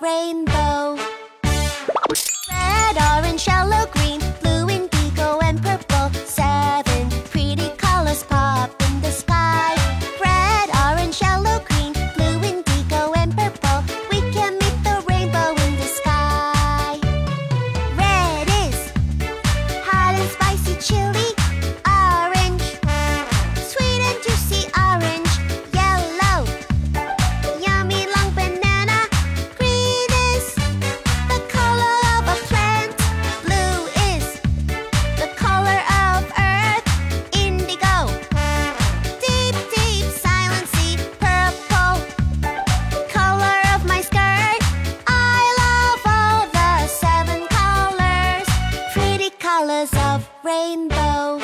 rainbow. of rainbow.